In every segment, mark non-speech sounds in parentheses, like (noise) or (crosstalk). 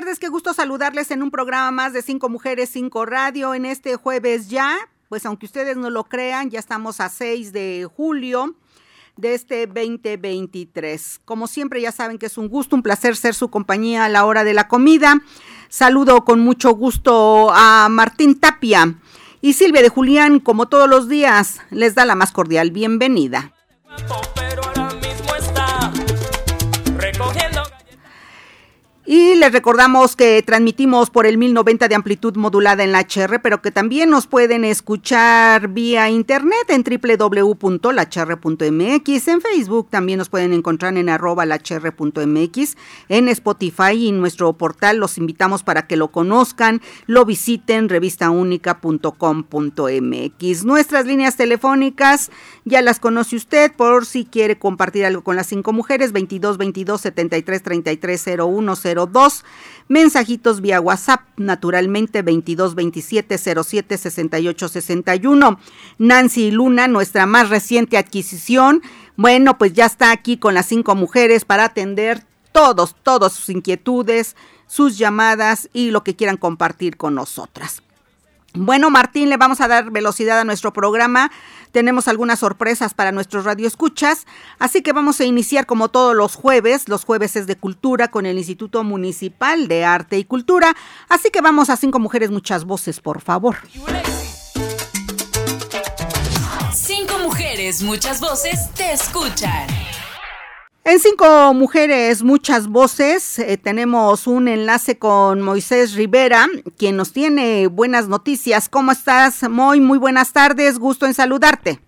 Tardes, qué gusto saludarles en un programa más de Cinco Mujeres, Cinco Radio en este jueves ya, pues aunque ustedes no lo crean, ya estamos a 6 de julio de este 2023. Como siempre ya saben que es un gusto, un placer ser su compañía a la hora de la comida. Saludo con mucho gusto a Martín Tapia y Silvia de Julián, como todos los días, les da la más cordial bienvenida. Y les recordamos que transmitimos por el 1090 de amplitud modulada en la HR, pero que también nos pueden escuchar vía internet en www.lachr.mx. En Facebook también nos pueden encontrar en arroba lachr.mx. En Spotify y en nuestro portal los invitamos para que lo conozcan, lo visiten, revistaunica.com.mx. Nuestras líneas telefónicas ya las conoce usted por si quiere compartir algo con las cinco mujeres, 22 22 73 33 01 dos Mensajitos vía WhatsApp, naturalmente 22 27 07 68 61. Nancy Luna, nuestra más reciente adquisición. Bueno, pues ya está aquí con las cinco mujeres para atender todos, todas sus inquietudes, sus llamadas y lo que quieran compartir con nosotras. Bueno, Martín, le vamos a dar velocidad a nuestro programa. Tenemos algunas sorpresas para nuestros radioescuchas, así que vamos a iniciar como todos los jueves. Los jueves es de cultura con el Instituto Municipal de Arte y Cultura. Así que vamos a cinco mujeres, muchas voces, por favor. Cinco mujeres, muchas voces te escuchan. En Cinco Mujeres, muchas voces, eh, tenemos un enlace con Moisés Rivera, quien nos tiene buenas noticias. ¿Cómo estás, Moy? Muy buenas tardes, gusto en saludarte.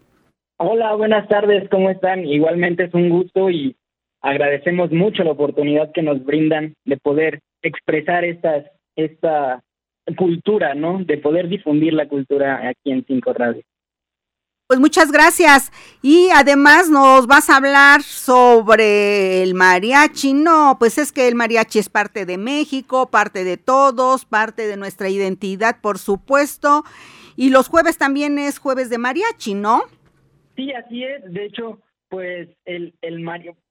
Hola, buenas tardes, ¿cómo están? Igualmente es un gusto y agradecemos mucho la oportunidad que nos brindan de poder expresar esta cultura, ¿no? De poder difundir la cultura aquí en Cinco Radio. Pues muchas gracias. Y además nos vas a hablar sobre el mariachi. No, pues es que el mariachi es parte de México, parte de todos, parte de nuestra identidad, por supuesto. Y los jueves también es jueves de mariachi, ¿no? Sí, así es. De hecho, pues el, el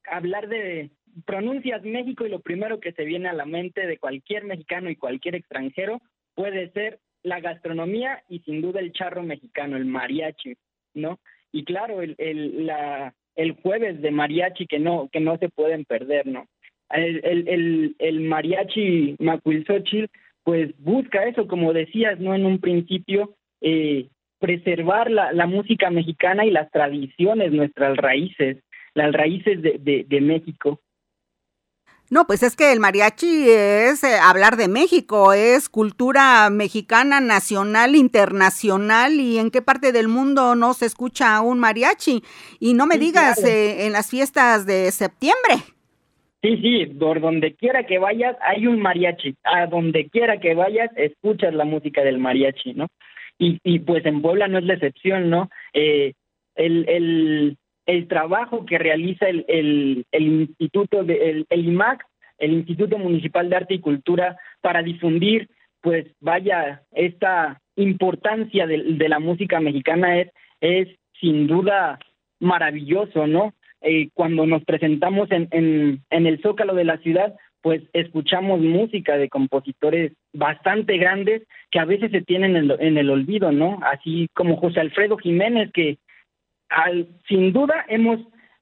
hablar de pronuncias México y lo primero que se viene a la mente de cualquier mexicano y cualquier extranjero puede ser la gastronomía y sin duda el charro mexicano, el mariachi. ¿No? Y claro, el, el, la, el jueves de mariachi que no, que no se pueden perder, ¿no? El, el, el, mariachi Macuilxochitl, pues busca eso, como decías, ¿no? En un principio, eh, preservar la, la música mexicana y las tradiciones, nuestras raíces, las raíces de, de México. No, pues es que el mariachi es eh, hablar de México, es cultura mexicana, nacional, internacional, y en qué parte del mundo no se escucha un mariachi. Y no me digas eh, en las fiestas de septiembre. Sí, sí, por donde quiera que vayas hay un mariachi. A donde quiera que vayas escuchas la música del mariachi, ¿no? Y, y pues en Puebla no es la excepción, ¿no? Eh, el, el, el trabajo que realiza el, el, el Instituto, de, el, el IMAC, el Instituto Municipal de Arte y Cultura, para difundir, pues vaya, esta importancia de, de la música mexicana es, es sin duda maravilloso, ¿no? Eh, cuando nos presentamos en, en, el Zócalo de la ciudad, pues escuchamos música de compositores bastante grandes que a veces se tienen en, en el olvido, ¿no? Así como José Alfredo Jiménez, que al, sin duda hemos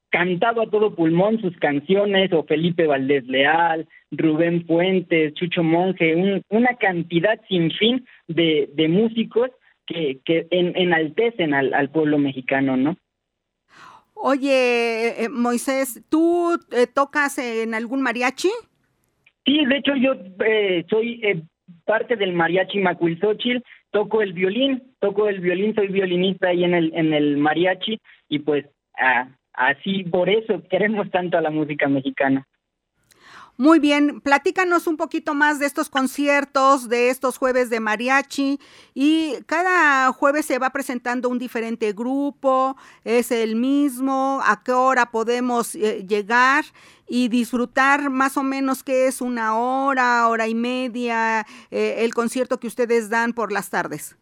cantado a todo pulmón sus canciones, o Felipe Valdés Leal, Rubén Fuentes, Chucho Monje, una cantidad sin fin de, de músicos que, que en, enaltecen al, al pueblo mexicano, ¿no? Oye, eh, Moisés, ¿tú eh, tocas en algún mariachi? Sí, de hecho yo eh, soy eh, parte del mariachi Macuilxochitl, toco el violín, toco el violín, soy violinista ahí en el en el mariachi y pues ah, así por eso queremos tanto a la música mexicana. Muy bien, platícanos un poquito más de estos conciertos, de estos jueves de mariachi y cada jueves se va presentando un diferente grupo, es el mismo, a qué hora podemos eh, llegar y disfrutar más o menos qué es una hora, hora y media, eh, el concierto que ustedes dan por las tardes.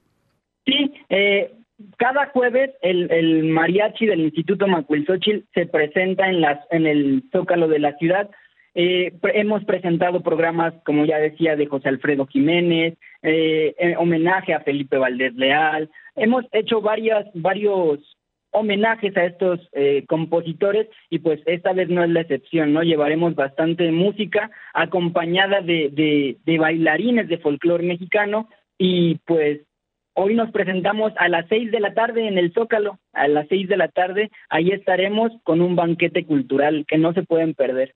Sí, eh, cada jueves el, el mariachi del Instituto Macuilxochitl se presenta en, las, en el Zócalo de la ciudad eh, hemos presentado programas, como ya decía, de José Alfredo Jiménez, eh, homenaje a Felipe Valdés Leal. Hemos hecho varias, varios homenajes a estos eh, compositores y pues esta vez no es la excepción, ¿no? Llevaremos bastante música acompañada de, de, de bailarines de folclore mexicano y pues hoy nos presentamos a las seis de la tarde en el Zócalo, a las seis de la tarde, ahí estaremos con un banquete cultural que no se pueden perder.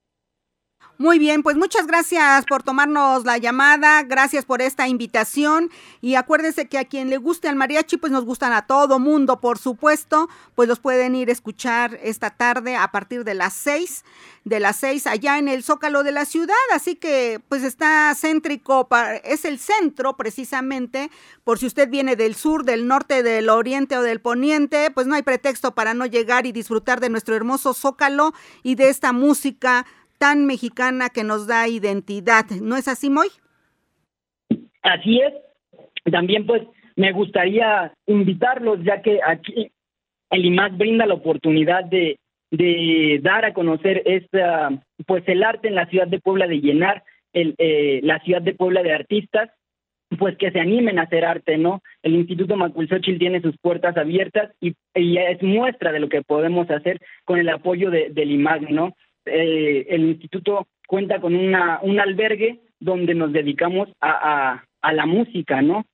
Muy bien, pues muchas gracias por tomarnos la llamada, gracias por esta invitación. Y acuérdense que a quien le guste el mariachi, pues nos gustan a todo mundo, por supuesto, pues los pueden ir a escuchar esta tarde a partir de las seis, de las seis allá en el Zócalo de la ciudad, así que pues está céntrico, es el centro precisamente, por si usted viene del sur, del norte, del oriente o del poniente, pues no hay pretexto para no llegar y disfrutar de nuestro hermoso Zócalo y de esta música tan mexicana que nos da identidad. ¿No es así, Moy? Así es. También pues me gustaría invitarlos, ya que aquí el IMAX brinda la oportunidad de, de dar a conocer esta, pues el arte en la ciudad de Puebla, de llenar el, eh, la ciudad de Puebla de artistas, pues que se animen a hacer arte, ¿no? El Instituto Macuilxochitl tiene sus puertas abiertas y, y, es muestra de lo que podemos hacer con el apoyo de, del IMAG, ¿no? Eh, el instituto cuenta con una, un albergue donde nos dedicamos a, a, a la música, ¿no?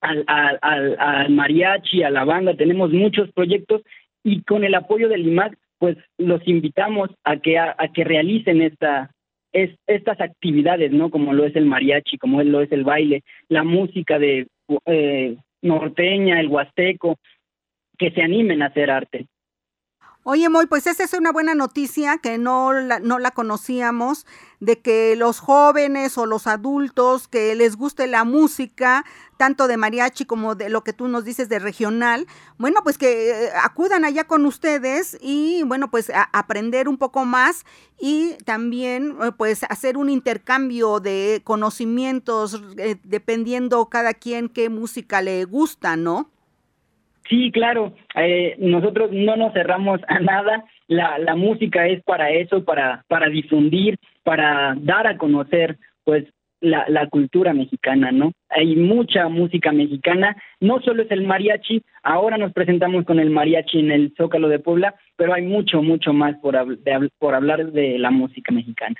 Al, al, al, mariachi, a la banda, tenemos muchos proyectos y con el apoyo del IMAC, pues los invitamos a que, a, que realicen esta, es, estas actividades, ¿no? Como lo es el mariachi, como lo es el baile, la música de eh, norteña, el huasteco, que se animen a hacer arte. Oye, Moy, pues esa es una buena noticia que no la, no la conocíamos, de que los jóvenes o los adultos que les guste la música, tanto de mariachi como de lo que tú nos dices de regional, bueno, pues que eh, acudan allá con ustedes y, bueno, pues a aprender un poco más y también, eh, pues, hacer un intercambio de conocimientos eh, dependiendo cada quien qué música le gusta, ¿no? Sí, claro, eh, nosotros no nos cerramos a nada, la, la música es para eso, para, para difundir, para dar a conocer pues la, cultura mexicana, ¿no? Hay mucha música mexicana, no solo es el mariachi, ahora nos presentamos con el mariachi en el Zócalo de Puebla, pero hay mucho, mucho más por, de, por hablar de la música mexicana.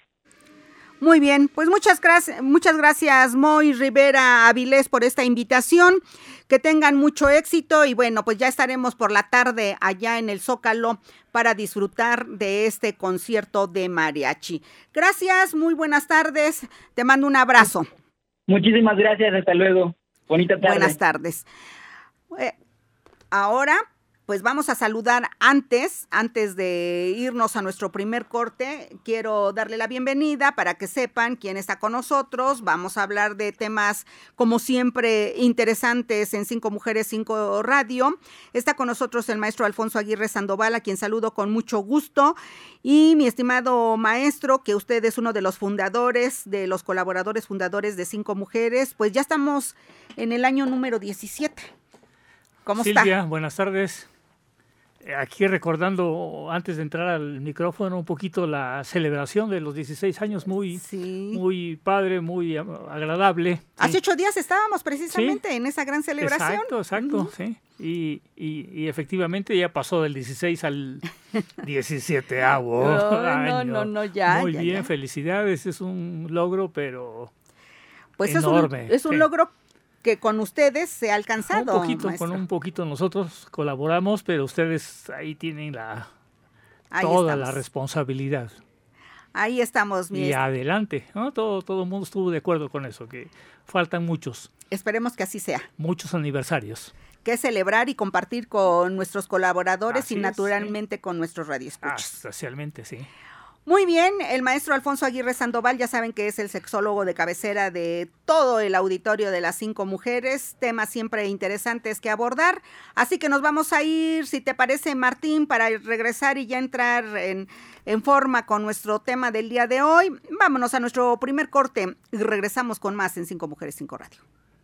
Muy bien, pues muchas gracias, muchas gracias Moy Rivera Avilés por esta invitación. Que tengan mucho éxito y bueno, pues ya estaremos por la tarde allá en el Zócalo para disfrutar de este concierto de mariachi. Gracias, muy buenas tardes. Te mando un abrazo. Muchísimas gracias, hasta luego. Bonita tarde. Buenas tardes. Eh, ahora pues vamos a saludar antes, antes de irnos a nuestro primer corte, quiero darle la bienvenida para que sepan quién está con nosotros. Vamos a hablar de temas, como siempre, interesantes en Cinco Mujeres, Cinco Radio. Está con nosotros el maestro Alfonso Aguirre Sandoval, a quien saludo con mucho gusto. Y mi estimado maestro, que usted es uno de los fundadores, de los colaboradores fundadores de Cinco Mujeres, pues ya estamos en el año número 17. ¿Cómo Silvia, buenas tardes aquí recordando antes de entrar al micrófono un poquito la celebración de los 16 años, muy, muy padre, muy agradable. Hace ocho días estábamos precisamente en esa gran celebración. Exacto, exacto, sí. Y, y, efectivamente ya pasó del 16 al (laughs) 17 no, No, no, ya. Muy bien, felicidades, es un logro, pero pues enorme. Es un, es un logro que con ustedes se ha alcanzado. Un poquito, con un poquito nosotros colaboramos, pero ustedes ahí tienen la toda la responsabilidad. Ahí estamos, mi Y adelante, ¿no? Todo, todo el mundo estuvo de acuerdo con eso, que faltan muchos. Esperemos que así sea. Muchos aniversarios. Que celebrar y compartir con nuestros colaboradores y naturalmente con nuestros radioescuchas. especialmente, sí. Muy bien, el maestro Alfonso Aguirre Sandoval, ya saben que es el sexólogo de cabecera de todo el auditorio de las cinco mujeres, temas siempre interesantes que abordar. Así que nos vamos a ir, si te parece, Martín, para regresar y ya entrar en, en forma con nuestro tema del día de hoy. Vámonos a nuestro primer corte y regresamos con más en Cinco Mujeres, Cinco Radio.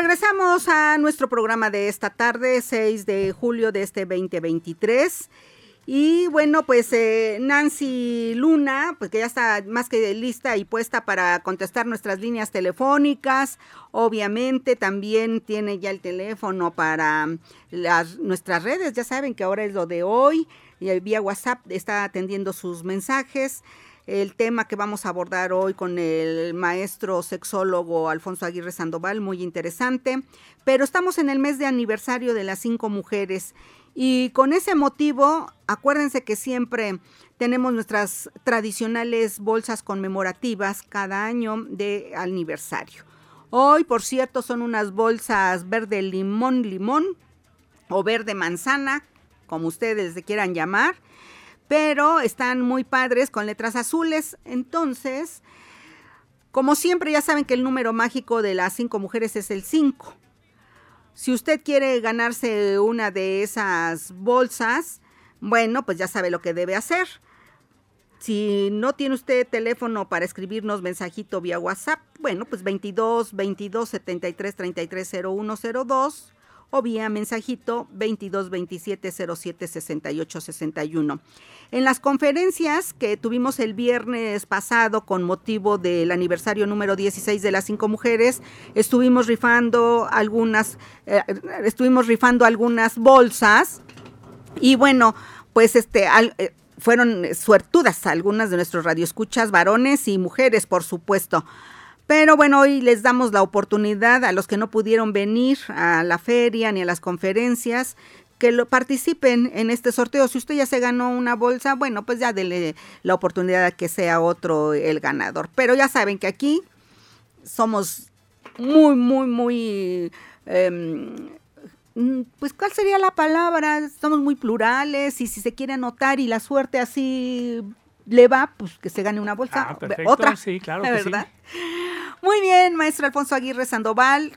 Regresamos a nuestro programa de esta tarde, 6 de julio de este 2023. Y bueno, pues eh, Nancy Luna, pues que ya está más que lista y puesta para contestar nuestras líneas telefónicas. Obviamente también tiene ya el teléfono para las, nuestras redes. Ya saben que ahora es lo de hoy. Y vía WhatsApp está atendiendo sus mensajes el tema que vamos a abordar hoy con el maestro sexólogo Alfonso Aguirre Sandoval, muy interesante. Pero estamos en el mes de aniversario de las cinco mujeres y con ese motivo, acuérdense que siempre tenemos nuestras tradicionales bolsas conmemorativas cada año de aniversario. Hoy, por cierto, son unas bolsas verde limón limón o verde manzana, como ustedes le quieran llamar pero están muy padres con letras azules. Entonces, como siempre, ya saben que el número mágico de las cinco mujeres es el 5. Si usted quiere ganarse una de esas bolsas, bueno, pues ya sabe lo que debe hacer. Si no tiene usted teléfono para escribirnos mensajito vía WhatsApp, bueno, pues 22 22 73 33 0102 o vía mensajito 22 27 07 68 61. En las conferencias que tuvimos el viernes pasado con motivo del aniversario número 16 de las cinco mujeres, estuvimos rifando algunas, eh, estuvimos rifando algunas bolsas y bueno, pues este, eh, fueron suertudas algunas de nuestros radioescuchas, varones y mujeres, por supuesto. Pero bueno, hoy les damos la oportunidad a los que no pudieron venir a la feria ni a las conferencias que lo participen en este sorteo. Si usted ya se ganó una bolsa, bueno, pues ya dele la oportunidad a que sea otro el ganador. Pero ya saben que aquí somos muy, muy, muy... Em, pues, ¿cuál sería la palabra? Somos muy plurales y si se quiere anotar y la suerte así le va, pues que se gane una bolsa. Ah, perfecto, otra. Sí, claro. (laughs) ¿Verdad? Muy bien, maestro Alfonso Aguirre Sandoval.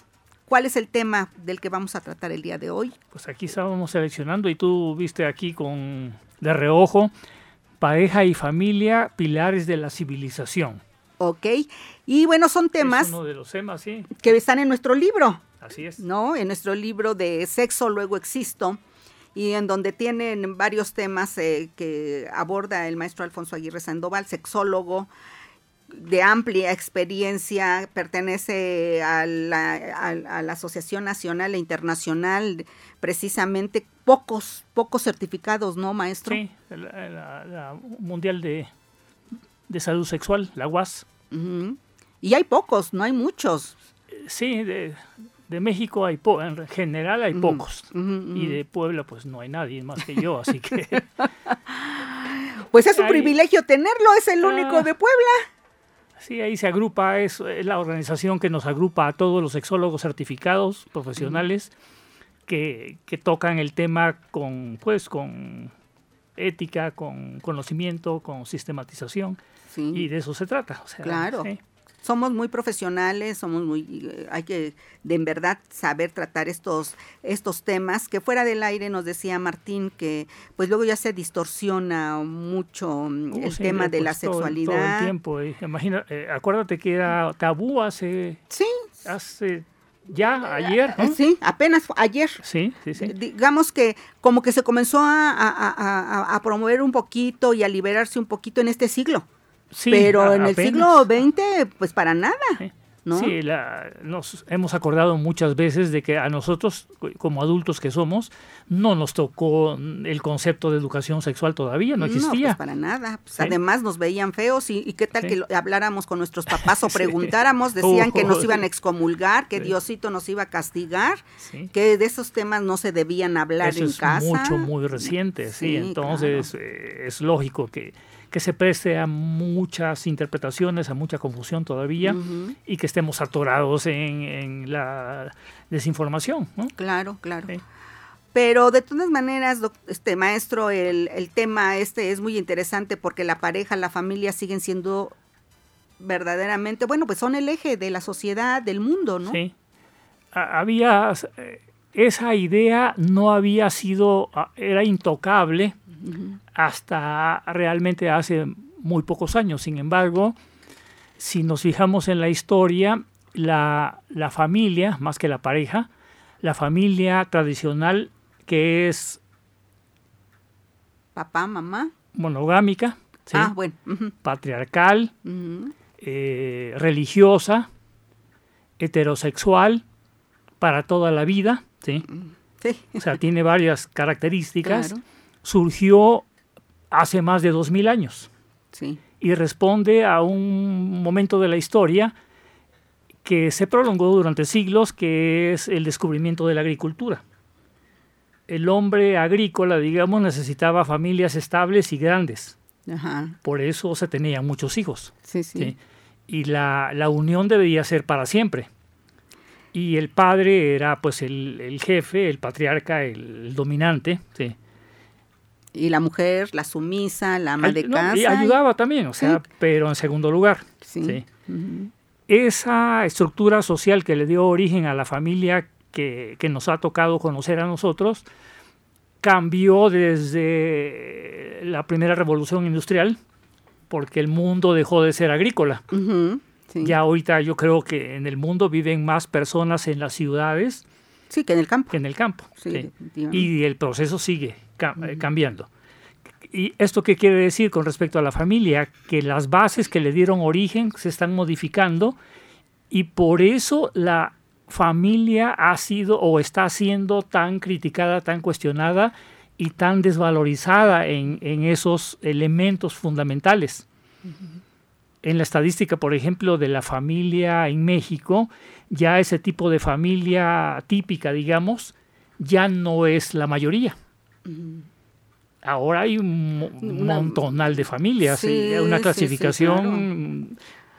¿Cuál es el tema del que vamos a tratar el día de hoy? Pues aquí estábamos seleccionando y tú viste aquí con de reojo pareja y familia, pilares de la civilización. Ok, y bueno, son temas, es uno de los temas sí. que están en nuestro libro. Así es. ¿No? En nuestro libro de Sexo, luego existo, y en donde tienen varios temas eh, que aborda el maestro Alfonso Aguirre Sandoval, sexólogo, de amplia experiencia, pertenece a la, a, la, Asociación Nacional e Internacional, precisamente pocos, pocos certificados, ¿no, maestro? Sí, la, Mundial de, de, Salud Sexual, la UAS. Y hay pocos, no hay muchos. Sí, de, de México hay po en general hay pocos. Y de Puebla pues no hay nadie más que yo, así que... (laughs) pues es un privilegio tenerlo, es el único ah. de Puebla. Sí, ahí se agrupa, es, la organización que nos agrupa a todos los sexólogos certificados profesionales que, que, tocan el tema con, pues, con ética, con conocimiento, con sistematización. Y de eso se trata. claro somos muy profesionales, somos muy, eh, hay que de en verdad saber tratar estos, estos temas, que fuera del aire nos decía Martín que pues luego ya se distorsiona mucho mm, uh, el tema de la pues, sexualidad. Todo, el tiempo, eh. imagina, eh, acuérdate que era tabú hace... Sí. Hace ya ayer. Sí, apenas ayer. Sí, sí, sí. Digamos que como que se comenzó a, a, promover un poquito y a liberarse un poquito en este siglo pero en el siglo XX, pues para nada. ¿no? Sí, la, nos hemos acordado muchas veces de que a nosotros, como adultos que somos, no nos tocó el concepto de educación sexual todavía, no existía. No, pues para nada. Pues Además nos veían feos y, qué tal que habláramos con nuestros papás o (laughs) preguntáramos, decían que nos iban a excomulgar, que Diosito nos iba a castigar, que de esos temas no se debían hablar Eso en es casa. Mucho, muy reciente, sí. Entonces eh, es lógico que que se preste a muchas interpretaciones, a mucha confusión todavía y que estemos atorados en, la desinformación. Claro, claro. Pero de todas maneras, este maestro, el, el, tema este es muy interesante porque la pareja, la familia siguen siendo verdaderamente, bueno, pues son el eje de la sociedad, del mundo, ¿no? Sí. Había, eh, esa idea no había sido, era intocable hasta realmente hace muy pocos años. Sin embargo, si nos fijamos en la historia, la, familia, más que la pareja, la familia tradicional que es... Papá, mamá. Monogámica, ah, bueno. patriarcal, eh, religiosa, heterosexual, para toda la vida, ¿sí? O sea, tiene varias (laughs) características surgió hace más de dos mil años. Y responde a un momento de la historia que se prolongó durante siglos, que es el descubrimiento de la agricultura. El hombre agrícola, digamos, necesitaba familias estables y grandes. Por eso se tenían muchos hijos. Y la, unión debía ser para siempre. Y el padre era pues el, jefe, el patriarca, el, el dominante. ¿sí? Y la mujer, la sumisa, la ama de casa. y ayudaba también, o sea, pero en segundo lugar. Sí. Esa estructura social que le dio origen a la familia que, nos ha tocado conocer a nosotros cambió desde la primera revolución industrial, porque el mundo dejó de ser agrícola. Ya ahorita yo creo que en el mundo viven más personas en las ciudades. Sí, que en el campo. Que en el campo. Y el proceso sigue eh, cambiando. ¿Y esto qué quiere decir con respecto a la familia? Que las bases que le dieron origen se están modificando y por eso la familia ha sido o está siendo tan criticada, tan cuestionada y tan desvalorizada en, esos elementos fundamentales. En la estadística, por ejemplo, de la familia en México, ya ese tipo de familia típica, digamos, ya no es la mayoría. Ahora hay un montonal de familias, una clasificación,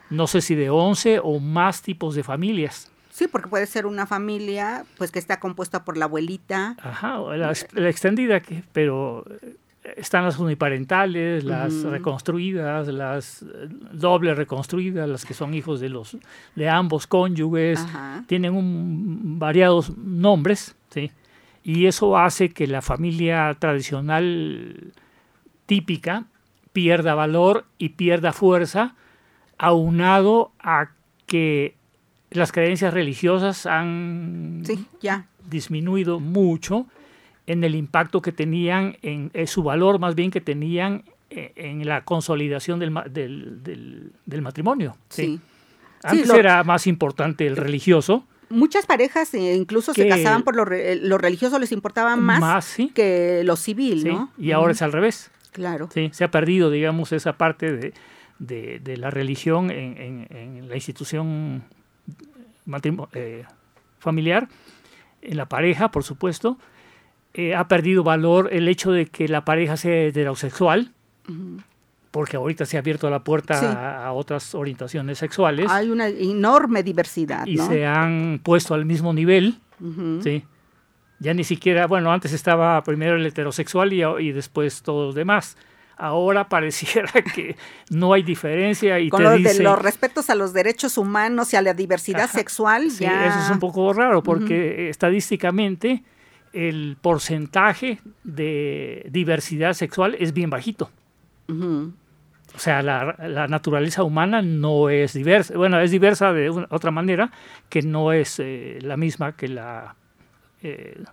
no sé si de 11 o más tipos de familias. Sí, porque puede ser una familia pues que está compuesta por la abuelita. Ajá, la, extendida, que, pero eh, están las uniparentales, las reconstruidas, las eh, doble reconstruidas, las que son hijos de los de ambos cónyuges, tienen un, variados nombres, sí y eso hace que la familia tradicional típica pierda valor y pierda fuerza, aunado a que las creencias religiosas han disminuido mucho en el impacto que tenían, en, su valor más bien que tenían eh, en, la consolidación del, del, matrimonio. ¿sí? Antes era más importante el religioso muchas parejas eh, incluso se casaban por lo, lo, religioso, les importaba más, que lo civil, ¿no? Y ahora es al revés. Claro. Sí, se ha perdido, digamos, esa parte de, la religión en, la institución eh, familiar, en la pareja, por supuesto. Eh, ha perdido valor el hecho de que la pareja sea heterosexual porque ahorita se ha abierto la puerta a, otras orientaciones sexuales. Hay una enorme diversidad. Y se han puesto al mismo nivel, ¿sí? Ya ni siquiera, bueno, antes estaba primero el heterosexual y, y después todos los demás. Ahora (laughs) pareciera que no hay diferencia y Con te de los respetos a los derechos humanos y a la diversidad sexual, sí, eso es un poco raro porque estadísticamente el porcentaje de diversidad sexual es bien bajito. O sea, la, naturaleza humana no es diversa, bueno, es diversa de otra manera, que no es eh, la misma que la... Eh,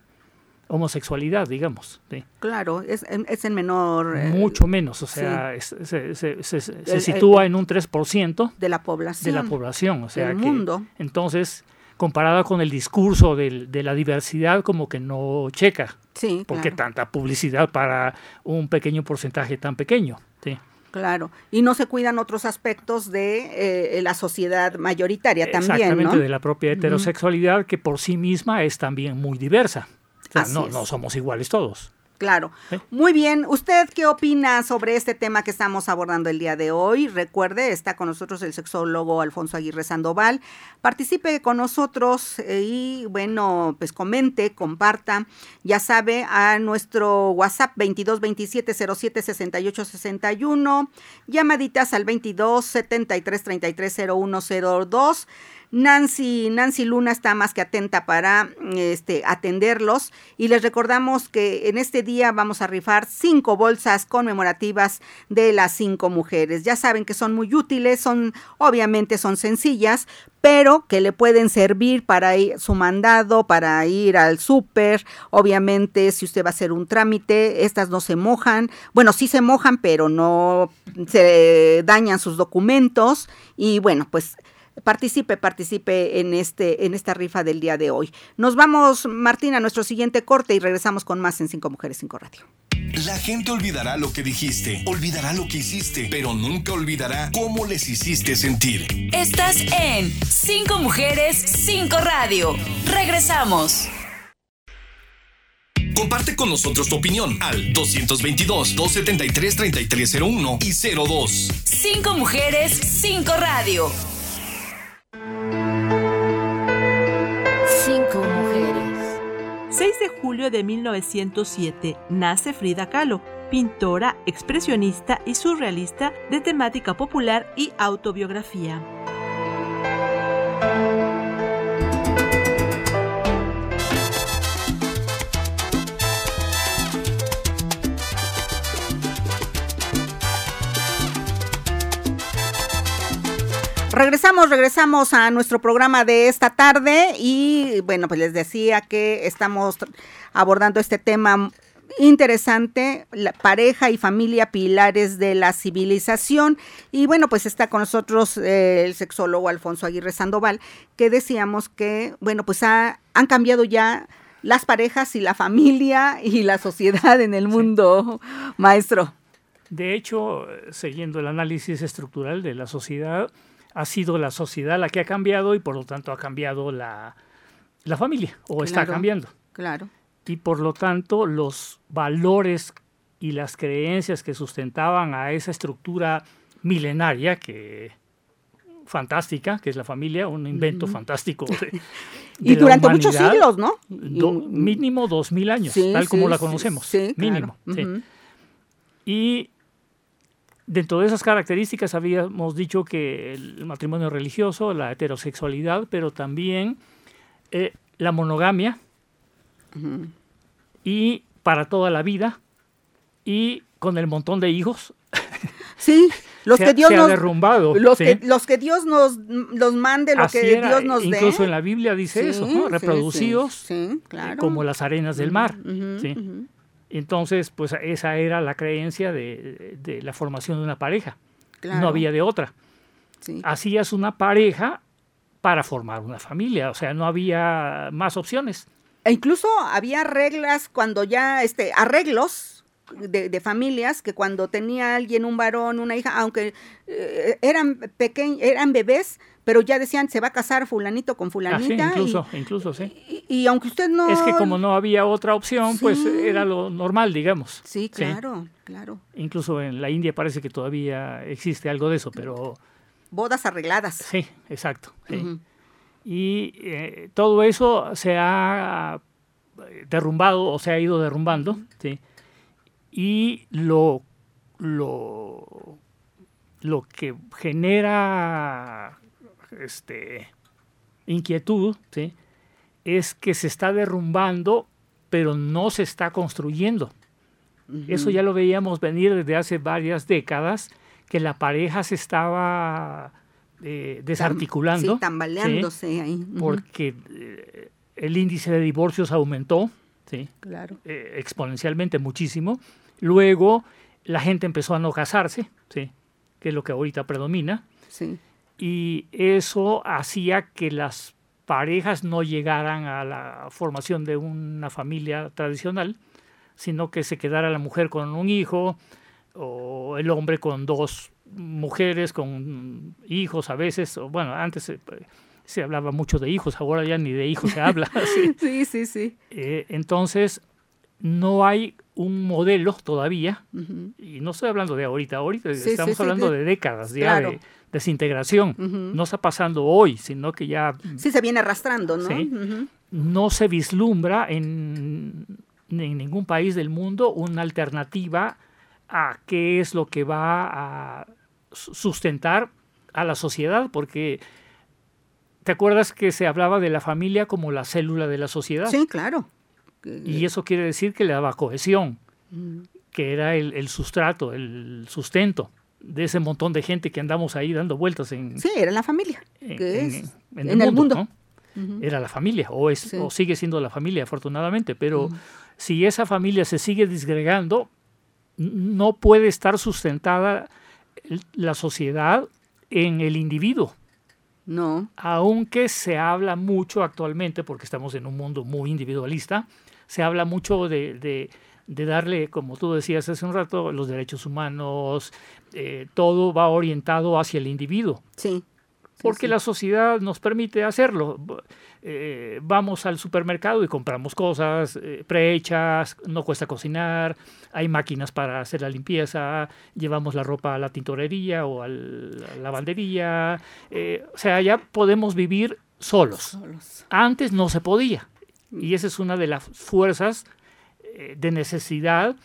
homosexualidad, digamos. Claro, es, es en menor... Eh, Mucho menos, o sea, se, se, sitúa en un 3% de la población. De la población, o sea, del mundo. Entonces, comparada con el discurso de la diversidad, como que no checa. Sí, Porque tanta publicidad para un pequeño porcentaje tan pequeño. Sí. Claro, y no se cuidan otros aspectos de eh, la sociedad mayoritaria también. Exactamente, de la propia heterosexualidad, que por sí misma es también muy diversa. no, no somos iguales todos. Claro. Muy bien. ¿Usted qué opina sobre este tema que estamos abordando el día de hoy? Recuerde, está con nosotros el sexólogo Alfonso Aguirre Sandoval. Participe con nosotros eh, y, bueno, pues comente, comparta. Ya sabe, a nuestro WhatsApp 2227 07 68 61. Llamaditas al 22 73 33 0102. Nancy, Nancy Luna está más que atenta para este, atenderlos y les recordamos que en este día vamos a rifar cinco bolsas conmemorativas de las cinco mujeres. Ya saben que son muy útiles, son obviamente son sencillas, pero que le pueden servir para ir, su mandado, para ir al súper. Obviamente, si usted va a hacer un trámite, estas no se mojan. Bueno, sí se mojan, pero no se dañan sus documentos. Y bueno, pues participe, participe en este, en esta rifa del día de hoy. Nos vamos, Martín, a nuestro siguiente corte y regresamos con más en Cinco Mujeres, Cinco Radio. La gente olvidará lo que dijiste, olvidará lo que hiciste, pero nunca olvidará cómo les hiciste sentir. Estás en Cinco Mujeres, Cinco Radio. Regresamos. Comparte con nosotros tu opinión al 222-273-3301 y 02. Cinco Mujeres, Cinco Radio. Cinco mujeres. 6 de julio de 1907 nace Frida Kahlo, pintora, expresionista y surrealista de temática popular y autobiografía. Regresamos, regresamos a nuestro programa de esta tarde y bueno, pues les decía que estamos abordando este tema interesante, la pareja y familia pilares de la civilización. Y bueno, pues está con nosotros eh, el sexólogo Alfonso Aguirre Sandoval, que decíamos que, bueno, pues han cambiado ya las parejas y la familia y la sociedad en el mundo, maestro. De hecho, siguiendo el análisis estructural de la sociedad, ha sido la sociedad la que ha cambiado y por lo tanto ha cambiado la, familia o está cambiando. Claro. Y por lo tanto los valores y las creencias que sustentaban a esa estructura milenaria que fantástica, que es la familia, un invento fantástico. (laughs) y durante muchos siglos, ¿no? mínimo dos mil años, tal como la conocemos. Sí, mínimo. Y Dentro de esas características habíamos dicho que el matrimonio religioso, la heterosexualidad, pero también eh, la monogamia y para toda la vida y con el montón de hijos. (laughs) Sí, los que Dios nos derrumbado. Los, que, los que Dios nos los mande, lo que Dios nos dé. Incluso en la Biblia dice eso, ¿no? Reproducidos como las arenas del mar. ¿sí? Entonces, pues esa era la creencia de, la formación de una pareja. No había de otra. Hacías una pareja para formar una familia, o sea, no había más opciones. E incluso había reglas cuando ya, este, arreglos de, familias que cuando tenía alguien un varón, una hija, aunque eh, eran pequeños, eran bebés, pero ya decían se va a casar fulanito con fulanita. Ah, incluso, incluso, sí. Y, aunque usted no... Es que como no había otra opción, pues era lo normal, digamos. Sí, claro, claro. Incluso en la India parece que todavía existe algo de eso, pero... Bodas arregladas. Sí, exacto. Y eh, todo eso se ha derrumbado o se ha ido derrumbando, ¿sí? Y lo, lo, lo que genera este, inquietud ¿sí? es que se está derrumbando, pero no se está construyendo. Eso ya lo veíamos venir desde hace varias décadas, que la pareja se estaba eh, desarticulando. tambaleándose ahí. Porque eh, el índice de divorcios aumentó, ¿sí? Claro. Eh, exponencialmente muchísimo. Luego la gente empezó a no casarse, ¿sí? que es lo que ahorita predomina, Sí. Y eso hacía que las parejas no llegaran a la formación de una familia tradicional, sino que se quedara la mujer con un hijo o el hombre con dos mujeres, con hijos a veces, o bueno, antes se, se hablaba mucho de hijos, ahora ya ni de hijos se habla. (laughs) ¿sí? Sí, sí, sí. Eh, entonces, no hay un modelo todavía, y no estoy hablando de ahorita, ahorita Sí, estamos sí, hablando de- de décadas ya claro. de desintegración. No está pasando hoy, sino que ya Sí, se viene arrastrando, ¿no? Sí. No se vislumbra en, en ningún país del mundo una alternativa a qué es lo que va a su- sustentar a la sociedad, porque ¿te acuerdas que se hablaba de la familia como la célula de la sociedad? Sí, claro. Y eso quiere decir que le daba cohesión, Mm. que era el, el sustrato, el sustento de ese montón de gente que andamos ahí dando vueltas en, Sí, era la familia. en- que es en en el mundo. Era la familia, o, es, Sí. o sigue siendo la familia, afortunadamente, pero si esa familia se sigue disgregando, no puede estar sustentada la sociedad en el individuo, No. aunque se habla mucho actualmente, porque estamos en un mundo muy individualista, se habla mucho de, de- de darle, como tú decías hace un rato, los derechos humanos, eh, todo va orientado hacia el individuo Sí. porque la sociedad nos permite hacerlo. Eh, vamos al supermercado y compramos cosas eh, prehechas, no cuesta cocinar, hay máquinas para hacer la limpieza, llevamos la ropa a la tintorería o a la lavandería, o sea, ya podemos vivir solos. Solos. Antes no se podía. Y esa es una de las fuerzas de necesidad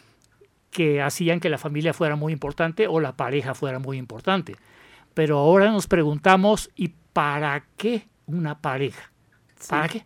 que hacían que la familia fuera muy importante o la pareja fuera muy importante. Pero ahora nos preguntamos, ¿y para qué una pareja? ¿Para qué?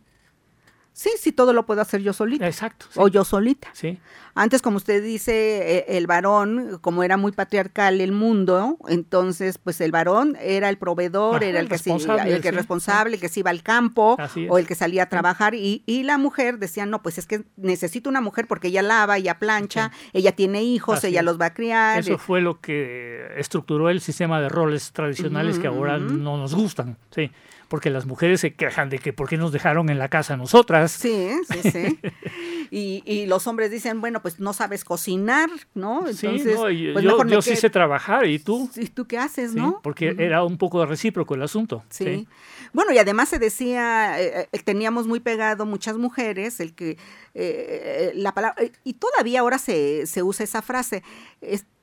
Sí, sí, todo lo puedo hacer yo solita. Exacto. sí, O yo solita. sí. Antes, como usted dice, eh, el varón, como era muy patriarcal el mundo, entonces, pues el varón era el proveedor, Ajá, era el que, responsable, el que sí, responsable, el que se iba al campo o el que salía a trabajar. Y, y la mujer decía, no, pues es que necesito una mujer porque ella lava, ella plancha, ella tiene hijos, Así ella es. los va a criar. Eso fue lo que estructuró el sistema de roles tradicionales que ahora ujú. no nos gustan. Sí, porque las mujeres se quejan de que por qué nos dejaron en la casa a nosotras. Sí, sí, sí. (laughs) y, y los hombres dicen, bueno, pues no sabes cocinar, ¿no? Sí, no, pues yo, mejor yo sí sé trabajar y tú. ¿Y tú qué haces, Sí, no? porque era un poco recíproco el asunto. Sí. Bueno, y además se decía, eh, eh, teníamos muy pegado muchas mujeres, el que eh, la palabra, eh, y todavía ahora se, se usa esa frase,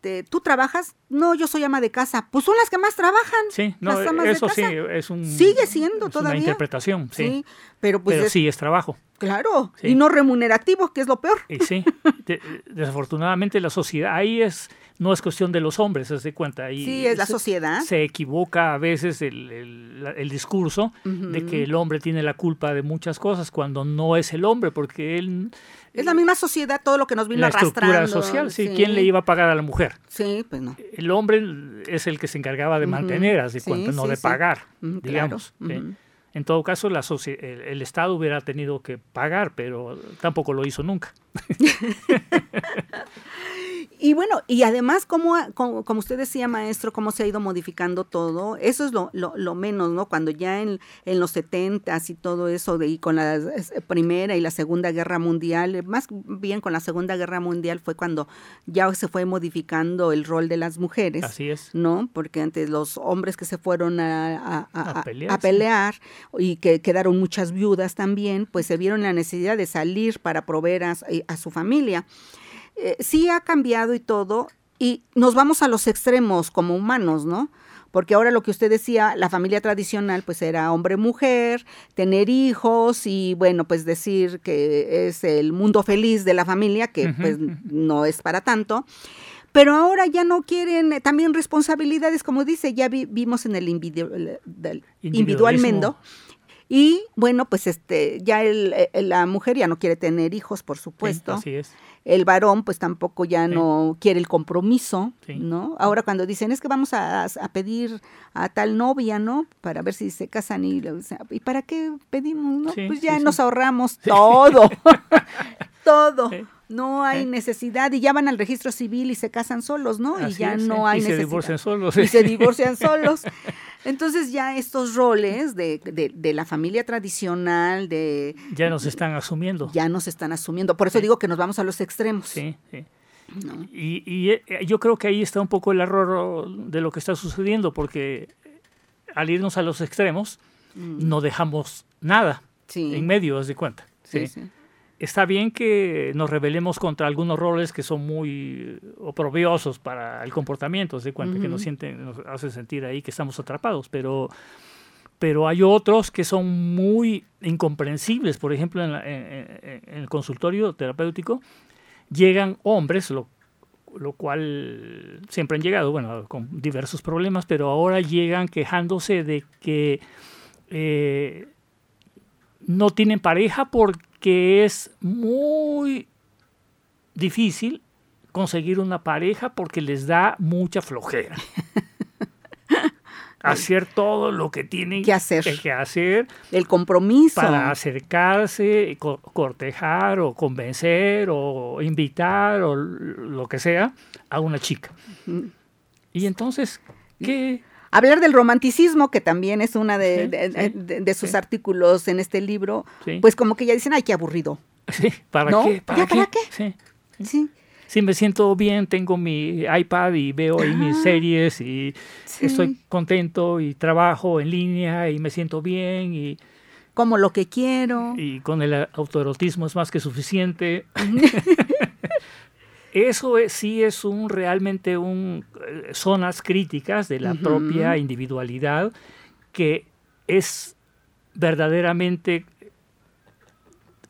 este, ¿tú trabajas? No, yo soy ama de casa. Pues son las que más trabajan. Sí, no, las amas de eso sí, es un Sigue siendo es todavía. una interpretación, sí. Sí, pero pues pero es- sí es trabajo. claro, Sí. y no remunerativo, que es lo peor. Y sí, de- desafortunadamente la sociedad ahí es no es cuestión de los hombres, se de cuenta. Ahí Sí, es la se- sociedad. Se equivoca a veces el, el- la- el discurso de que el hombre tiene la culpa de muchas cosas cuando no es el hombre, porque él Es la misma sociedad, todo lo que nos vino la estructura arrastrando. social, sí, ¿quién le iba a pagar a la mujer? Sí, pues no. El hombre es el que se encargaba de mantener, así Sí, cuanto, no sí, de pagar, claro. digamos. En todo caso, la el, el Estado hubiera tenido que pagar, pero tampoco lo hizo nunca. (laughs) Y bueno, y además, como, como, como usted decía, maestro, cómo se ha ido modificando todo, eso es lo, lo, lo menos, ¿no? Cuando ya en, en los setentas y todo eso, de, y con la es- Primera y la Segunda Guerra Mundial, eh, más bien con la Segunda Guerra Mundial fue cuando ya se fue modificando el rol de las mujeres. Así es. ¿no? Porque antes los hombres que se fueron a, a- a- A a- pelear, sí. y que quedaron muchas viudas también, pues se vieron la necesidad de salir para proveer a, a su familia. Eh, sí ha cambiado y todo, y nos vamos a los extremos como humanos, ¿no? Porque ahora lo que usted decía, la familia tradicional, pues era hombre-mujer, tener hijos y bueno, pues decir que es el mundo feliz de la familia, que pues no es para tanto. Pero ahora ya no quieren también responsabilidades, como dice, ya vi- vimos en el individu- el- del individualmente. Y bueno, pues este, ya el, el- la mujer ya no quiere tener hijos, por supuesto. así es. El varón, pues tampoco ya Sí. no quiere el compromiso, Sí. ¿no? Ahora cuando dicen es que vamos a, a pedir a tal novia, ¿no? Para ver si se casan y, ¿y para qué pedimos, no? Sí, pues sí, ya sí. nos ahorramos todo. (laughs) todo. No hay necesidad y ya van al registro civil y se casan solos, ¿no? y ya no hay y necesidad. se divorcian solos. Y se divorcian solos. (laughs) Entonces ya estos roles de, de, de, la familia tradicional, de... Ya nos están asumiendo. Ya nos están asumiendo. Por eso digo que nos vamos a los extremos. Sí, sí. Y, y, eh, yo creo que ahí está un poco el error de lo que está sucediendo, porque al irnos a los extremos, mm. no dejamos nada sí. en medio, haz de cuenta. Sí, sí. Está bien que nos rebelemos contra algunos roles que son muy oprobiosos para el comportamiento, de cuenta, uh -huh. que nos, sienten, nos hace sentir ahí que estamos atrapados, pero, pero hay otros que son muy incomprensibles. Por ejemplo, en, la, en, en el consultorio terapéutico, llegan hombres, lo, lo, cual siempre han llegado, bueno, con diversos problemas, pero ahora llegan quejándose de que eh, no tienen pareja porque es muy difícil conseguir una pareja porque les da mucha flojera. (laughs) hacer todo lo que tienen que hacer. que hacer. El compromiso. Para acercarse, co cortejar o convencer o invitar o lo que sea a una chica. Y entonces, ¿qué? Hablar del romanticismo, que también es una de, sí, de, sí, de, de sus sí. artículos en este libro, pues como que ya dicen, ay, qué aburrido. Sí, ¿para ¿No? qué? ¿Para ¿Ya qué? para qué? Sí. Sí. Me siento bien, tengo mi iPad y veo ahí mis series y estoy contento y trabajo en línea y me siento bien y como lo que quiero. Y con el autoerotismo es más que suficiente. (laughs) Eso es, sí es un realmente un eh, zonas críticas de la uh -huh. propia individualidad que es verdaderamente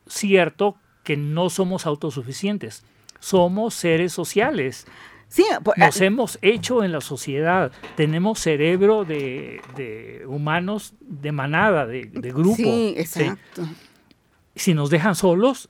cierto que no somos autosuficientes somos seres sociales. Sí, nos hemos hecho en la sociedad, tenemos cerebro de, de humanos de manada, de, de grupo. Sí, exacto. ¿sí? Si nos dejan solos,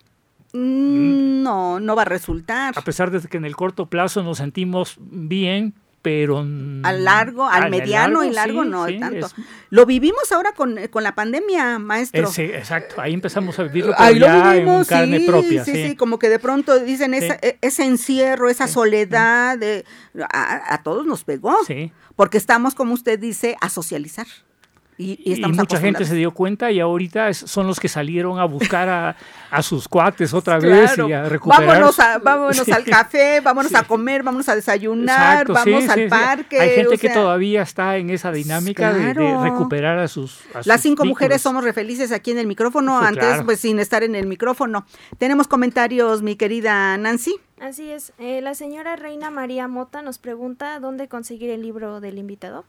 no, no va a resultar. A pesar de que en el corto plazo nos sentimos bien, pero al largo, al, al mediano largo, y largo sí, no sí, tanto. Es... Lo vivimos ahora con, con la pandemia, maestro. Exacto, ahí empezamos a vivirlo Ahí lo vivimos, en carne sí, propia. Sí, sí, como que de pronto dicen esa, ese encierro, esa soledad, de, a, a, todos nos pegó. Sí. Porque estamos, como usted dice, a socializar. Y, y, y, mucha gente se dio cuenta y ahorita es, son los que salieron a buscar a, (laughs) a sus cuates otra vez claro. y a recuperar. Vámonos, a, vámonos sí. al café, vámonos sí. a comer, vámonos a desayunar, Exacto, vamos sí, al parque. Hay gente o sea, que todavía está en esa dinámica claro. de, de, recuperar a sus. A Las sus cinco vínculos. mujeres somos refelices aquí en el micrófono, antes claro. pues sin estar en el micrófono. Tenemos comentarios, mi querida Nancy. Así es. Eh, la señora Reina María Mota nos pregunta dónde conseguir el libro del invitado.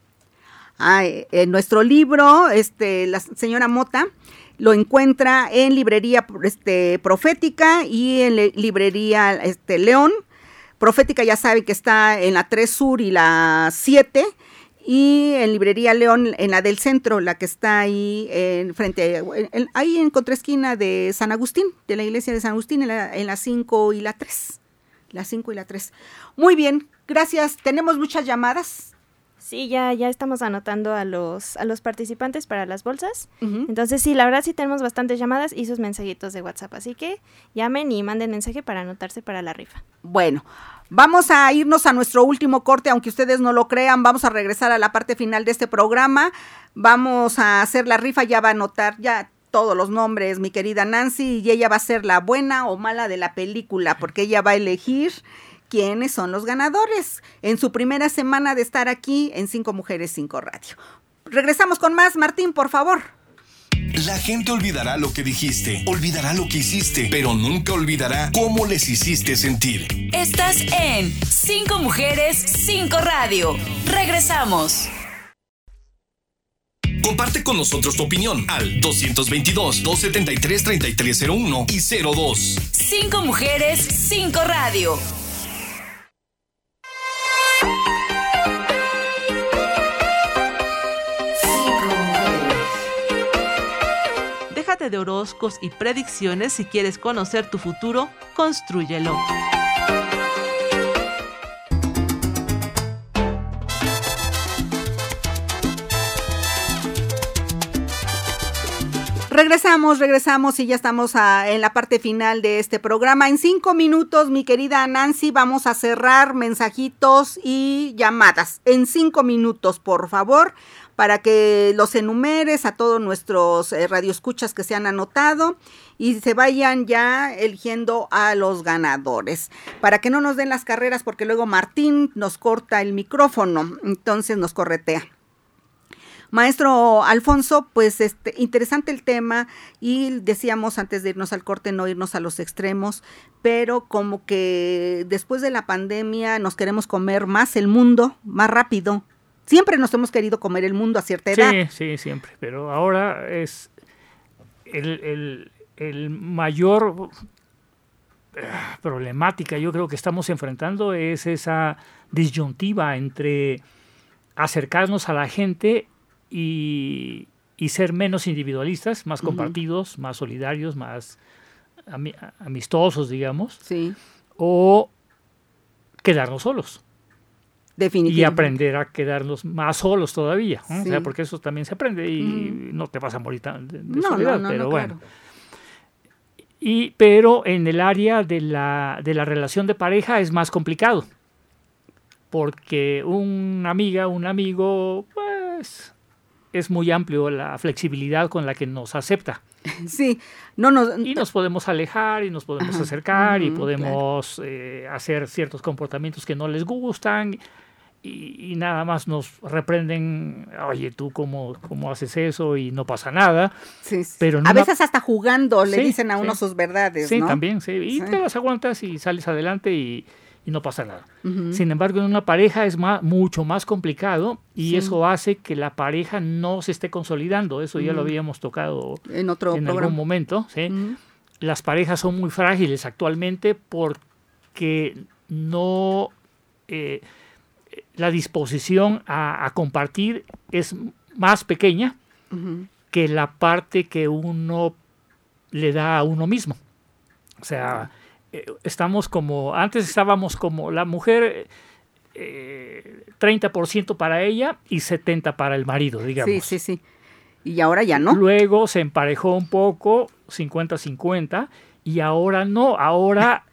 Ah, en nuestro libro, este, la señora Mota lo encuentra en librería este, profética y en librería este, León. Profética ya sabe que está en la 3 Sur y la 7 y en librería León en la del centro, la que está ahí en frente, en, ahí en contraesquina de San Agustín, de la iglesia de San Agustín, en la, en la 5 y la 3. La 5 y la 3. Muy bien, gracias. Tenemos muchas llamadas. Sí, ya, ya estamos anotando a los, a los participantes para las bolsas. Uh -huh. Entonces, sí, la verdad sí tenemos bastantes llamadas y sus mensajitos de WhatsApp. Así que llamen y manden mensaje para anotarse para la rifa. Bueno, vamos a irnos a nuestro último corte, aunque ustedes no lo crean. Vamos a regresar a la parte final de este programa. Vamos a hacer la rifa, ya va a anotar, ya todos los nombres, mi querida Nancy, y ella va a ser la buena o mala de la película, porque ella va a elegir quiénes son los ganadores en su primera semana de estar aquí en Cinco Mujeres, Cinco Radio. Regresamos con más, Martín, por favor. La gente olvidará lo que dijiste, olvidará lo que hiciste, pero nunca olvidará cómo les hiciste sentir. Estás en Cinco Mujeres, Cinco Radio. Regresamos. Comparte con nosotros tu opinión al 222-273-3301 y 02. Cinco Mujeres, Cinco Radio. De horóscopos y predicciones si quieres conocer tu futuro, construyelo. regresamos, regresamos y ya estamos a- en la parte final de este programa. En cinco minutos, mi querida Nancy, vamos a cerrar mensajitos y llamadas. En cinco minutos, por favor, para que los enumeres a todos nuestros eh, radioescuchas que se han anotado y se vayan ya eligiendo a los ganadores. Para que no nos den las carreras, porque luego Martín nos corta el micrófono, entonces nos corretea. Maestro Alfonso, pues este interesante el tema y decíamos antes de irnos al corte no irnos a los extremos, pero como que después de la pandemia nos queremos comer más el mundo, más rápido. Siempre nos hemos querido comer el mundo a cierta edad. Sí, sí, siempre. Pero ahora es el, el- el mayor eh, problemática yo creo que estamos enfrentando es esa disyuntiva entre acercarnos a la gente y, y ser menos individualistas, más compartidos, más solidarios, más ami- amistosos, digamos, Sí, o quedarnos solos y aprender a quedarnos más solos todavía. O sea, porque eso también se aprende y no te vas a morir de, de No, no, soledad, no, pero no, bueno. claro. Y, pero en el área de la, de la relación de pareja es más complicado, porque una amiga, un amigo, pues es muy amplio la flexibilidad con la que nos acepta. (laughs) Sí, no nos Y nos podemos alejar y nos podemos Ajá, acercar y podemos eh, hacer ciertos comportamientos que no les gustan y, y nada más nos reprenden, oye, tú cómo, cómo haces eso y no pasa nada. sí, sí. pero a una- veces hasta jugando le Sí, dicen a uno sus verdades, Sí, ¿no? también, sí. Y te las aguantas y sales adelante y, y no pasa nada. Sin embargo, en una pareja es más, mucho más complicado y Sí. eso hace que la pareja no se esté consolidando. Eso ya lo habíamos tocado En otro en programa. algún momento. Las parejas son muy frágiles actualmente porque no... eh, la disposición a, a compartir es más pequeña que la parte que uno le da a uno mismo. O sea, eh, estamos como, antes estábamos como la mujer, eh, 30% para ella y 70% para el marido, digamos. Sí, sí, sí. Y ahora ya no. Luego se emparejó un poco, 50-50, y ahora no, ahora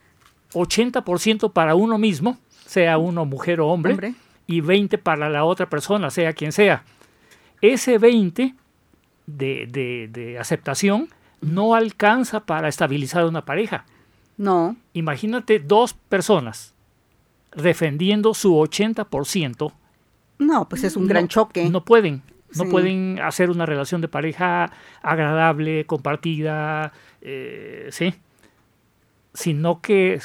80% para uno mismo, sea uno mujer o hombre, Hombre. y 20 para la otra persona, sea quien sea. Ese 20 de, de- de aceptación no alcanza para estabilizar una pareja. No. Imagínate dos personas defendiendo su 80%. No, pues es un gran no- choque. No pueden. No Sí. pueden hacer una relación de pareja agradable, compartida, eh, sí. Sino que...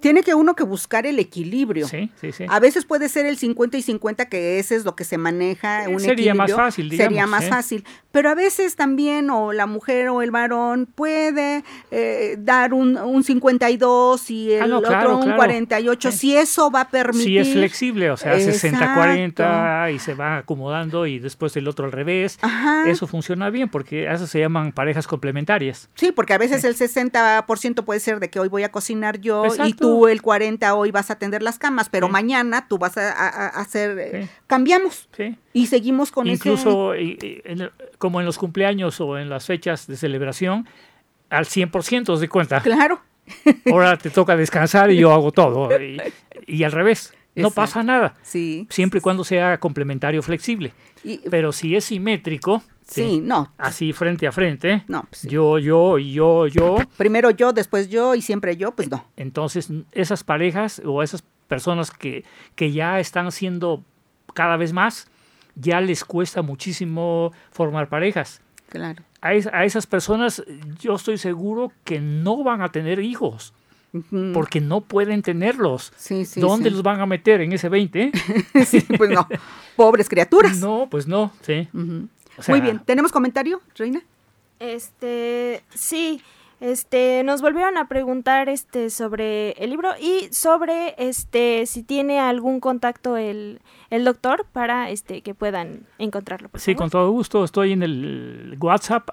Tiene que uno que buscar el equilibrio. Sí, sí, sí. A veces puede ser el 50 y 50 que ese es lo que se maneja, un sería más fácil, Sería digamos, más ¿eh? fácil. Pero a veces también o la mujer o el varón puede eh, dar un, un 52 y el Ah, no, otro claro, un claro. 48, Sí. si eso va a permitir. Sí, es flexible, o sea, Exacto. 60-40 y se va acomodando y después el otro al revés. Ajá. Eso funciona bien porque eso se llaman parejas complementarias. Sí, porque a veces el 60% puede ser de que hoy voy a cocinar yo y Exacto. Tú el 40 hoy vas a atender las camas, pero Sí. mañana tú vas a, a- a hacer, eh, Sí. cambiamos Sí. y seguimos con ese... Incluso en el- como en los cumpleaños o en las fechas de celebración, al 100% de cuenta. Claro. (laughs) Ahora te toca descansar y yo hago todo. Y, y al revés, no Exacto. pasa nada. Sí. Siempre y cuando sea complementario flexible. Y- Pero si es simétrico, sí, no. así frente a frente, No, pues sí. yo, yo yo, yo, Primero yo, después yo y siempre yo, pues no. Entonces, esas parejas o esas personas que, que ya están haciendo cada vez más, ya les cuesta muchísimo formar parejas. Claro. A, es- a esas personas yo estoy seguro que no van a tener hijos, porque no pueden tenerlos. Sí, sí. ¿Dónde sí. los van a meter en ese 20? (laughs) Sí, pues no. Pobres criaturas. No, pues no, sí. O sea, Muy bien. ¿Tenemos comentario, Reina? Este, sí, este, nos volvieron a preguntar este sobre el libro y sobre este si tiene algún contacto el, el doctor para este que puedan encontrarlo. por Sí, favor. con todo gusto. Estoy en el WhatsApp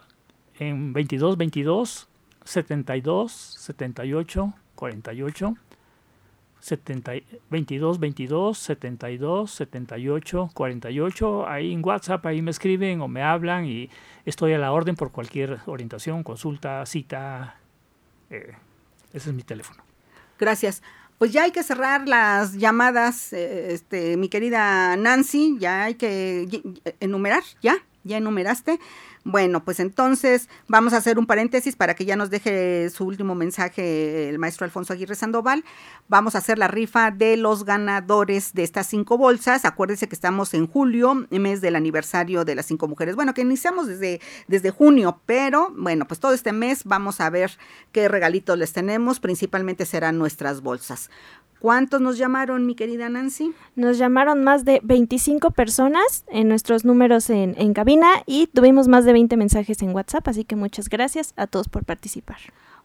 en 22 22 72 78 48 70, 22 22 72 78 48. Ahí en WhatsApp, ahí me escriben o me hablan y estoy a la orden por cualquier orientación, consulta, cita. Eh, ese es mi teléfono. Gracias. Pues ya hay que cerrar las llamadas, eh, este, mi querida Nancy, ya hay que enumerar, ya, ya enumeraste. Bueno, pues entonces vamos a hacer un paréntesis para que ya nos deje su último mensaje el maestro Alfonso Aguirre Sandoval. Vamos a hacer la rifa de los ganadores de estas cinco bolsas. Acuérdense que estamos en julio, mes del aniversario de las cinco mujeres. Bueno, que iniciamos desde, desde junio, pero bueno, pues todo este mes vamos a ver qué regalitos les tenemos. Principalmente serán nuestras bolsas. ¿Cuántos nos llamaron, mi querida Nancy? Nos llamaron más de 25 personas en nuestros números en, en, cabina y tuvimos más de 20 mensajes en WhatsApp, así que muchas gracias a todos por participar.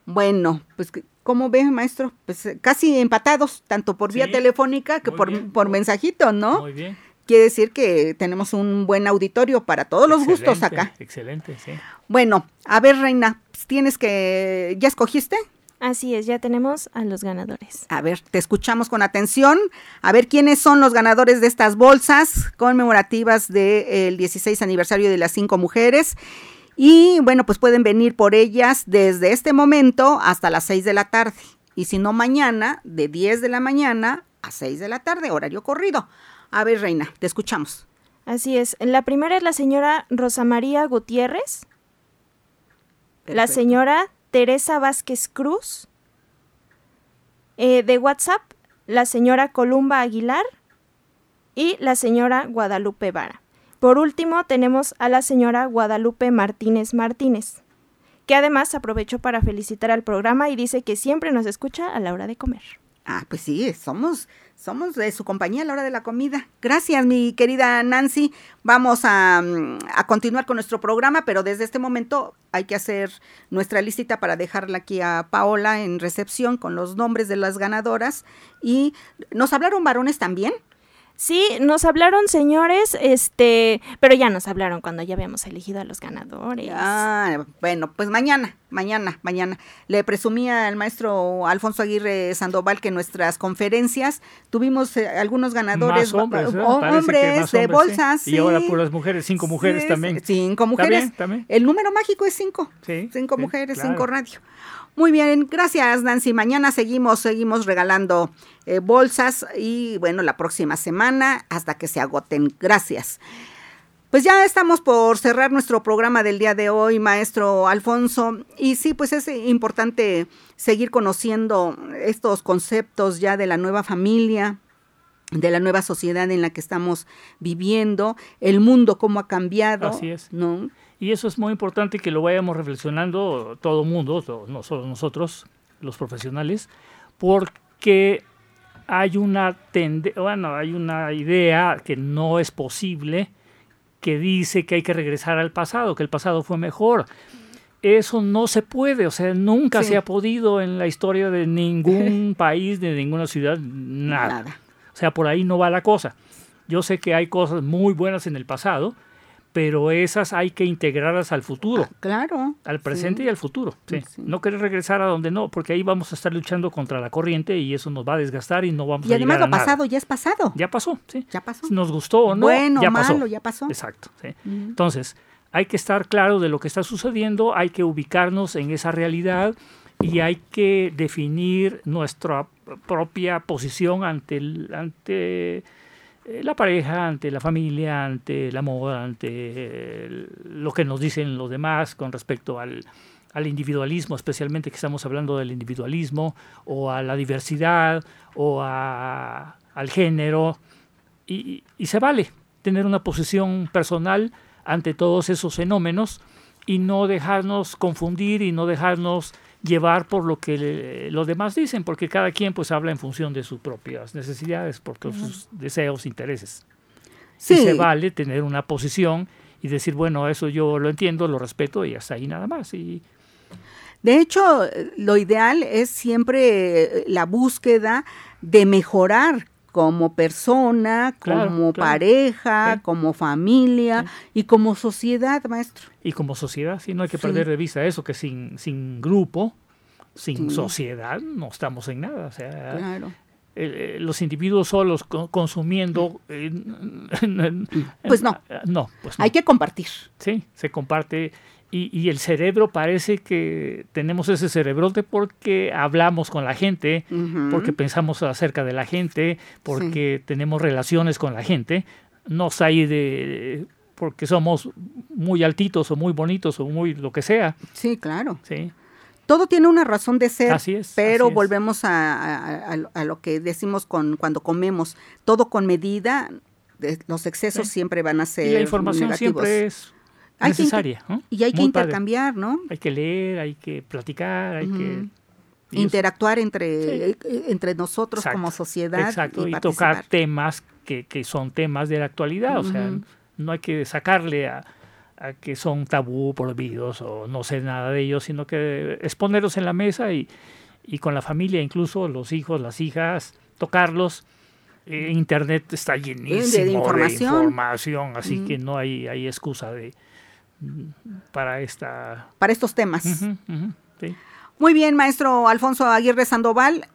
Bueno, pues ¿cómo ve, maestro? Pues eh, casi empatados, tanto por vía telefónica que por, por mensajito, ¿no? Muy bien. Quiere decir que tenemos un buen auditorio para todos los gustos acá. Excelente, sí. Bueno, a ver, Reina, tienes que... ¿Ya escogiste? Así es, ya tenemos a los ganadores. A ver, te escuchamos con atención. A ver quiénes son los ganadores de estas bolsas conmemorativas del 16 aniversario de las cinco mujeres. Y bueno, pues pueden venir por ellas desde este momento hasta las 6 de la tarde. Y si no, mañana, de 10 de la mañana a 6 de la tarde, horario corrido. A ver, Reina, te escuchamos. Así es. La primera es la señora Rosa María Gutiérrez. La señora Teresa Vázquez Cruz. Eh, de WhatsApp, la señora Columba Aguilar y la señora Guadalupe Vara. Por último, tenemos a la señora Guadalupe Martínez Martínez, que además aprovecho para felicitar al programa y dice que siempre nos escucha a la hora de comer. Ah, pues sí, somos, somos de su compañía a la hora de la comida. Gracias, mi querida Nancy. Vamos a, mm, a, continuar con nuestro programa, pero desde este momento hay que hacer nuestra listita para dejarla aquí a Paola en recepción con los nombres de las ganadoras. Y nos hablaron varones también. Sí, nos hablaron señores, este, pero ya nos hablaron cuando ya habíamos elegido a los ganadores. Ah, bueno, pues mañana, mañana, mañana. Le presumía al maestro Alfonso Aguirre Sandoval que en nuestras conferencias tuvimos eh, algunos ganadores, hombres, hombres de bolsas. Y ahora puras mujeres, cinco mujeres también. Cinco mujeres. ¿También? El número mágico es cinco. Sí, cinco mujeres, cinco radio. Muy bien, gracias Nancy. Mañana seguimos, seguimos regalando eh, bolsas y bueno, la próxima semana hasta que se agoten. Gracias. Pues ya estamos por cerrar nuestro programa del día de hoy, maestro Alfonso. Y sí, pues es importante seguir conociendo estos conceptos ya de la nueva familia, de la nueva sociedad en la que estamos viviendo, el mundo cómo ha cambiado. Así es. ¿no? Y eso es muy importante que lo vayamos reflexionando todo el mundo, no solo nosotros, los profesionales, porque hay una bueno, hay una idea que no es posible que dice que hay que regresar al pasado, que el pasado fue mejor. Eso no se puede, o sea, nunca se ha podido en la historia de ningún (laughs) país, de ninguna ciudad, nada. nada. O sea, por ahí no va la cosa. Yo sé que hay cosas muy buenas en el pasado, pero esas hay que integrarlas al futuro. Ah, claro. Al presente y al futuro. No querer regresar a donde no, porque ahí vamos a estar luchando contra la corriente y eso nos va a desgastar y no vamos y a llegar a nada. lo pasado ya es pasado. Ya pasó, sí. Ya pasó. Nos gustó o no, bueno, ya malo, pasó. ya pasó. Exacto. Entonces, hay que estar claro de lo que está sucediendo, hay que ubicarnos en esa realidad y hay que definir nuestra propia posición ante el, ante la pareja, ante la familia, ante el amor, ante lo que nos dicen los demás con respecto al, al individualismo, especialmente que estamos hablando del individualismo, o a la diversidad, o a, al género, y, y, se vale tener una posición personal ante todos esos fenómenos y no dejarnos confundir y no dejarnos llevar por lo que los demás dicen, porque cada quien pues habla en función de sus propias necesidades, por sus deseos, intereses. Sí. Y se vale tener una posición y decir, bueno, eso yo lo entiendo, lo respeto y hasta ahí nada más. Y, de hecho, lo ideal es siempre la búsqueda de mejorar como persona, Claro, como claro. pareja, Sí. como familia y como sociedad, maestro. y como sociedad, sí, no hay que Sí. perder de vista eso, que sin, sin grupo, sin sociedad, no estamos en nada. O sea, Claro. eh, los individuos solos consumiendo. pues no. No, pues Hay que compartir. Sí, se comparte. Y, el cerebro parece que tenemos ese cerebrote porque hablamos con la gente, porque pensamos acerca de la gente, porque tenemos relaciones con la gente. No hay de porque somos muy altitos o muy bonitos o muy lo que sea. Sí, claro. Sí. Todo tiene una razón de ser, así es, pero volvemos a, lo que decimos con cuando comemos, todo con medida, los excesos siempre van a ser y la información siempre es necesaria. Y hay que intercambiar, ¿no? Hay que leer, hay que platicar, hay que... Interactuar entre, entre nosotros como sociedad. Exacto, y, tocar temas que, que, son temas de la actualidad, o sea, no hay que sacarle a que son tabú, prohibidos o no sé nada de ellos, sino que exponerlos en la mesa y, con la familia, incluso los hijos, las hijas, tocarlos. Eh, Internet está llenísimo de información, así que no hay, hay excusa de para esta para estos temas. Muy bien, maestro Alfonso Aguirre Sandoval.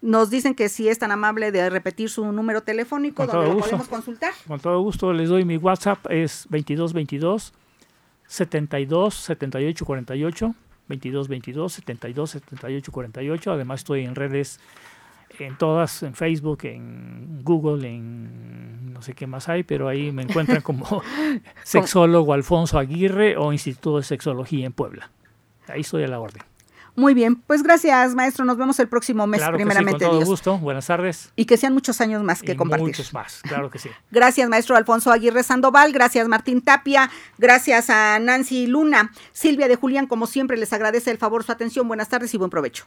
Nos dicen que si es tan amable de repetir su número telefónico donde lo podemos consultar. Con todo gusto les doy mi WhatsApp, es 2222 72 78 48 22 22 72 78 48 además estoy en redes en todas en Facebook en Google en no sé qué más hay pero ahí me encuentran (laughs) como sexólogo Alfonso Aguirre o Instituto de Sexología en Puebla ahí estoy a la orden muy bien, pues gracias, maestro. Nos vemos el próximo mes, primeramente. con todo gusto. Buenas tardes. Y que sean muchos años más que compartir. Muchos más, claro que sí. (laughs) gracias, maestro Alfonso Aguirre Sandoval. Gracias, Martín Tapia. Gracias a Nancy Luna. Silvia de Julián, como siempre, les agradece el favor, su atención. Buenas tardes y buen provecho.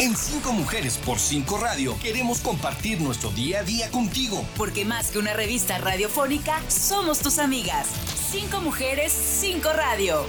En Cinco Mujeres por Cinco Radio queremos compartir nuestro día a día contigo. Porque más que una revista radiofónica, somos tus amigas. Cinco Mujeres, Cinco Radio.